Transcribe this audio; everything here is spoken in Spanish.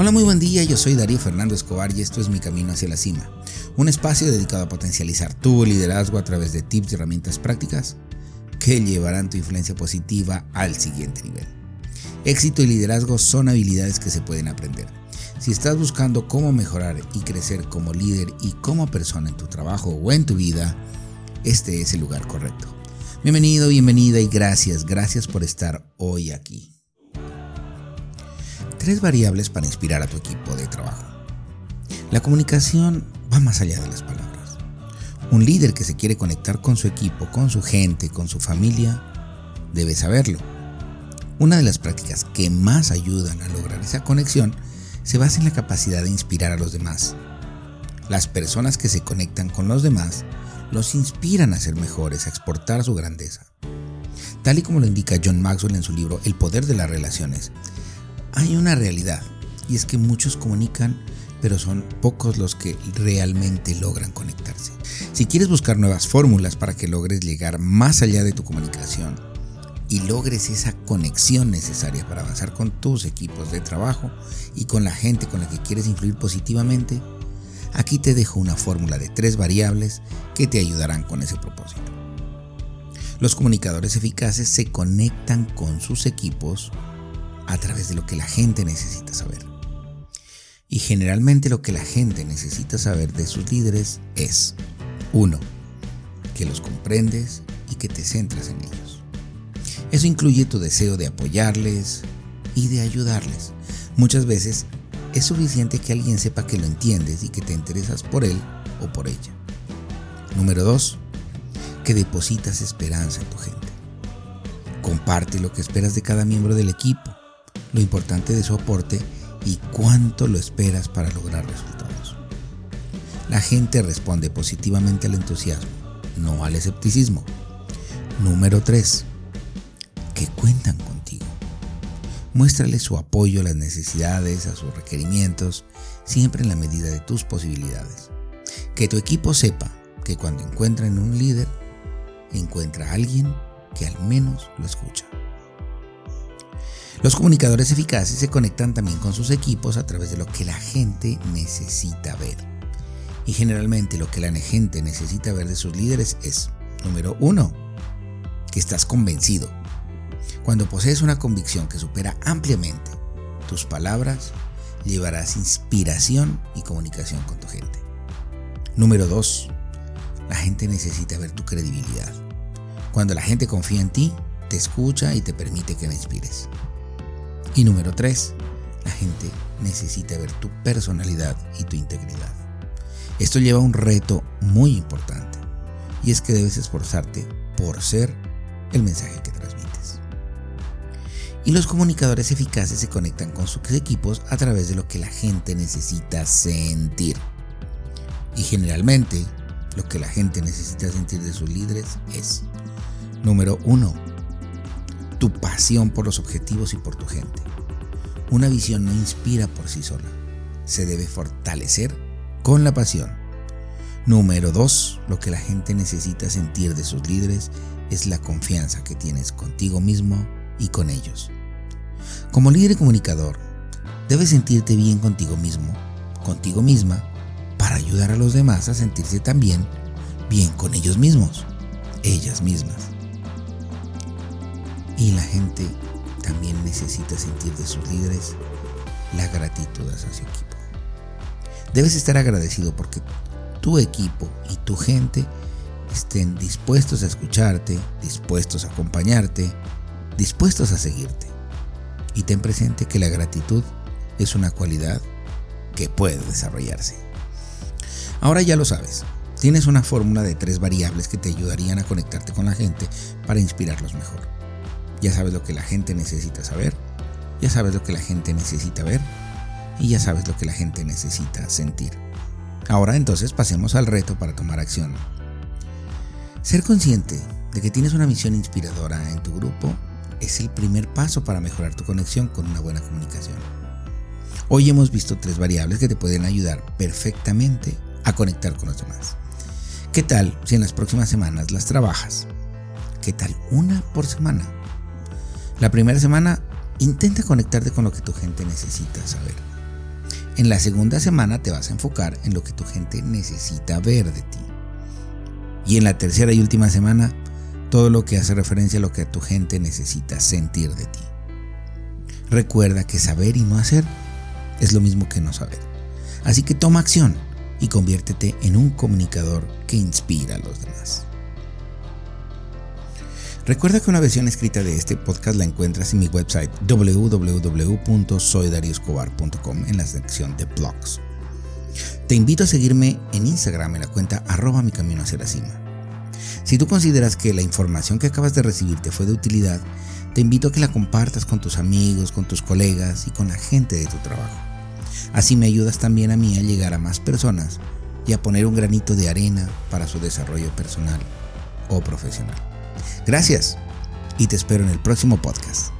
Hola, muy buen día, yo soy Darío Fernando Escobar y esto es Mi Camino hacia la Cima, un espacio dedicado a potencializar tu liderazgo a través de tips y herramientas prácticas que llevarán tu influencia positiva al siguiente nivel. Éxito y liderazgo son habilidades que se pueden aprender. Si estás buscando cómo mejorar y crecer como líder y como persona en tu trabajo o en tu vida, este es el lugar correcto. Bienvenido, bienvenida y gracias, gracias por estar hoy aquí. Tres variables para inspirar a tu equipo de trabajo. La comunicación va más allá de las palabras. Un líder que se quiere conectar con su equipo, con su gente, con su familia, debe saberlo. Una de las prácticas que más ayudan a lograr esa conexión se basa en la capacidad de inspirar a los demás. Las personas que se conectan con los demás los inspiran a ser mejores, a exportar su grandeza. Tal y como lo indica John Maxwell en su libro El poder de las relaciones, hay una realidad y es que muchos comunican, pero son pocos los que realmente logran conectarse. Si quieres buscar nuevas fórmulas para que logres llegar más allá de tu comunicación y logres esa conexión necesaria para avanzar con tus equipos de trabajo y con la gente con la que quieres influir positivamente, aquí te dejo una fórmula de tres variables que te ayudarán con ese propósito. Los comunicadores eficaces se conectan con sus equipos a través de lo que la gente necesita saber. Y generalmente lo que la gente necesita saber de sus líderes es 1. Que los comprendes y que te centras en ellos. Eso incluye tu deseo de apoyarles y de ayudarles. Muchas veces es suficiente que alguien sepa que lo entiendes y que te interesas por él o por ella. Número 2. Que depositas esperanza en tu gente. Comparte lo que esperas de cada miembro del equipo lo importante de su aporte y cuánto lo esperas para lograr resultados. La gente responde positivamente al entusiasmo, no al escepticismo. Número 3. Que cuentan contigo. Muéstrale su apoyo a las necesidades, a sus requerimientos, siempre en la medida de tus posibilidades. Que tu equipo sepa que cuando encuentran un líder, encuentra a alguien que al menos lo escucha. Los comunicadores eficaces se conectan también con sus equipos a través de lo que la gente necesita ver. Y generalmente lo que la gente necesita ver de sus líderes es, número uno, que estás convencido. Cuando posees una convicción que supera ampliamente tus palabras, llevarás inspiración y comunicación con tu gente. Número dos, la gente necesita ver tu credibilidad. Cuando la gente confía en ti, te escucha y te permite que la inspires. Y número 3, la gente necesita ver tu personalidad y tu integridad. Esto lleva a un reto muy importante y es que debes esforzarte por ser el mensaje que transmites. Y los comunicadores eficaces se conectan con sus equipos a través de lo que la gente necesita sentir. Y generalmente lo que la gente necesita sentir de sus líderes es, número 1, tu pasión por los objetivos y por tu gente. Una visión no inspira por sí sola, se debe fortalecer con la pasión. Número 2. Lo que la gente necesita sentir de sus líderes es la confianza que tienes contigo mismo y con ellos. Como líder y comunicador, debes sentirte bien contigo mismo, contigo misma, para ayudar a los demás a sentirse también bien con ellos mismos, ellas mismas y la gente también necesita sentir de sus líderes la gratitud hacia su equipo. Debes estar agradecido porque tu equipo y tu gente estén dispuestos a escucharte, dispuestos a acompañarte, dispuestos a seguirte. Y ten presente que la gratitud es una cualidad que puede desarrollarse. Ahora ya lo sabes, tienes una fórmula de tres variables que te ayudarían a conectarte con la gente para inspirarlos mejor. Ya sabes lo que la gente necesita saber, ya sabes lo que la gente necesita ver y ya sabes lo que la gente necesita sentir. Ahora entonces pasemos al reto para tomar acción. Ser consciente de que tienes una misión inspiradora en tu grupo es el primer paso para mejorar tu conexión con una buena comunicación. Hoy hemos visto tres variables que te pueden ayudar perfectamente a conectar con los demás. ¿Qué tal si en las próximas semanas las trabajas? ¿Qué tal una por semana? La primera semana intenta conectarte con lo que tu gente necesita saber. En la segunda semana te vas a enfocar en lo que tu gente necesita ver de ti. Y en la tercera y última semana, todo lo que hace referencia a lo que tu gente necesita sentir de ti. Recuerda que saber y no hacer es lo mismo que no saber. Así que toma acción y conviértete en un comunicador que inspira a los demás. Recuerda que una versión escrita de este podcast la encuentras en mi website www.soydarioscobar.com en la sección de blogs. Te invito a seguirme en Instagram en la cuenta arroba mi camino hacia la cima. Si tú consideras que la información que acabas de recibir te fue de utilidad, te invito a que la compartas con tus amigos, con tus colegas y con la gente de tu trabajo. Así me ayudas también a mí a llegar a más personas y a poner un granito de arena para su desarrollo personal o profesional. Gracias y te espero en el próximo podcast.